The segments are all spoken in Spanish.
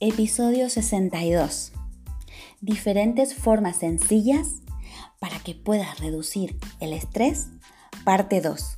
Episodio 62. Diferentes formas sencillas para que puedas reducir el estrés. Parte 2.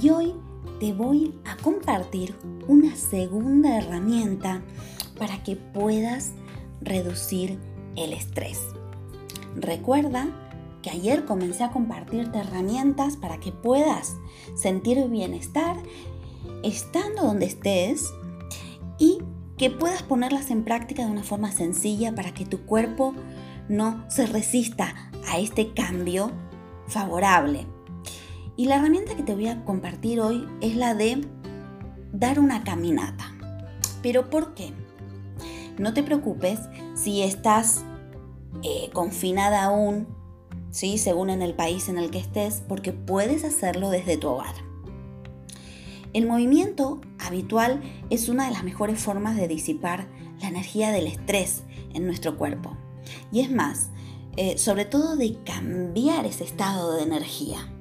Y hoy te voy a compartir una segunda herramienta para que puedas reducir el estrés. Recuerda que ayer comencé a compartirte herramientas para que puedas sentir bienestar estando donde estés y que puedas ponerlas en práctica de una forma sencilla para que tu cuerpo no se resista a este cambio favorable y la herramienta que te voy a compartir hoy es la de dar una caminata. ¿Pero por qué? No te preocupes si estás eh, confinada aún, ¿sí? según en el país en el que estés, porque puedes hacerlo desde tu hogar. El movimiento habitual es una de las mejores formas de disipar la energía del estrés en nuestro cuerpo. Y es más, eh, sobre todo de cambiar ese estado de energía.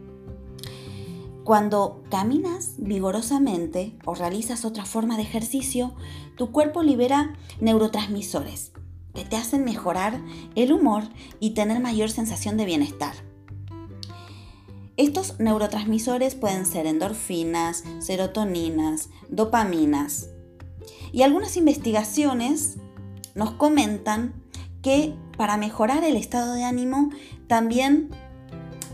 Cuando caminas vigorosamente o realizas otra forma de ejercicio, tu cuerpo libera neurotransmisores que te hacen mejorar el humor y tener mayor sensación de bienestar. Estos neurotransmisores pueden ser endorfinas, serotoninas, dopaminas. Y algunas investigaciones nos comentan que para mejorar el estado de ánimo también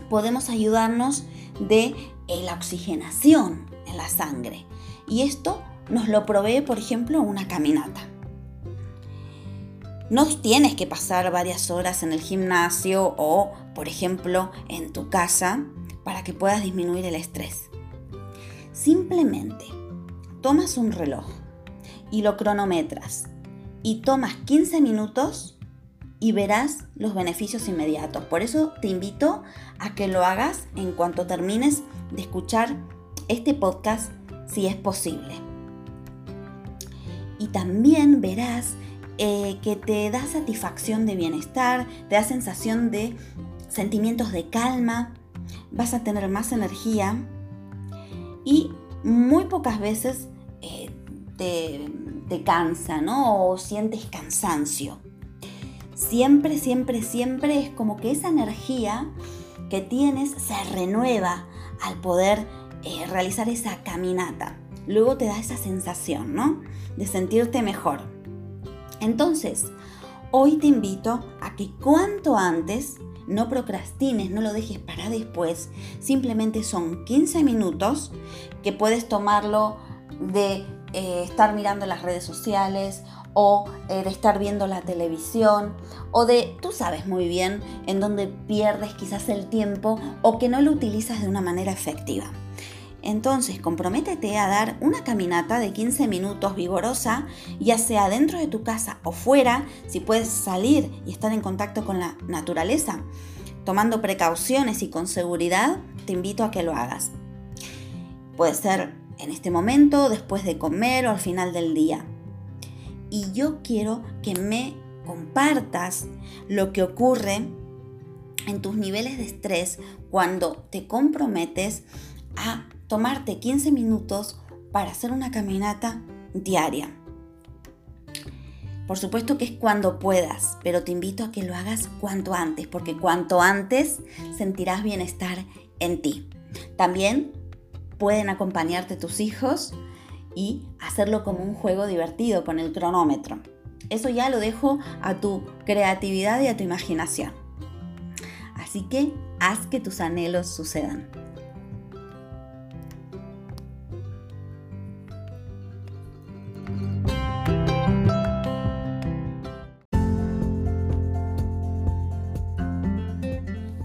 podemos ayudarnos de la oxigenación en la sangre. Y esto nos lo provee, por ejemplo, una caminata. No tienes que pasar varias horas en el gimnasio o, por ejemplo, en tu casa para que puedas disminuir el estrés. Simplemente tomas un reloj y lo cronometras y tomas 15 minutos y verás los beneficios inmediatos. Por eso te invito a que lo hagas en cuanto termines de escuchar este podcast si es posible. Y también verás eh, que te da satisfacción de bienestar, te da sensación de sentimientos de calma, vas a tener más energía y muy pocas veces eh, te, te, cansa, ¿no? O sientes cansancio. Siempre, siempre, siempre es como que esa energía que tienes se renueva al poder eh, realizar esa caminata. Luego te da esa sensación, ¿no? De sentirte mejor. Entonces, hoy te invito a que cuanto antes no procrastines, no lo dejes para después. Simplemente son 15 minutos que puedes tomarlo de eh, estar mirando las redes sociales o eh, de estar viendo la televisión o de, tú sabes muy bien en dónde pierdes quizás el tiempo o que no lo utilizas de una manera efectiva. Entonces, comprométete a dar una caminata de 15 minutos vigorosa, ya sea dentro de tu casa o fuera, si puedes salir y estar en contacto con la naturaleza. Tomando precauciones y con seguridad, te invito a que lo hagas. Puede ser en este momento, después de comer o al final del día. Y yo quiero que me compartas lo que ocurre en tus niveles de estrés cuando te comprometes a tomarte 15 minutos para hacer una caminata diaria. Por supuesto que es cuando puedas, pero te invito a que lo hagas cuanto antes, porque cuanto antes sentirás bienestar en ti. También pueden acompañarte tus hijos y hacerlo como un juego divertido con el cronómetro. Eso ya lo dejo a tu creatividad y a tu imaginación. Así que haz que tus anhelos sucedan.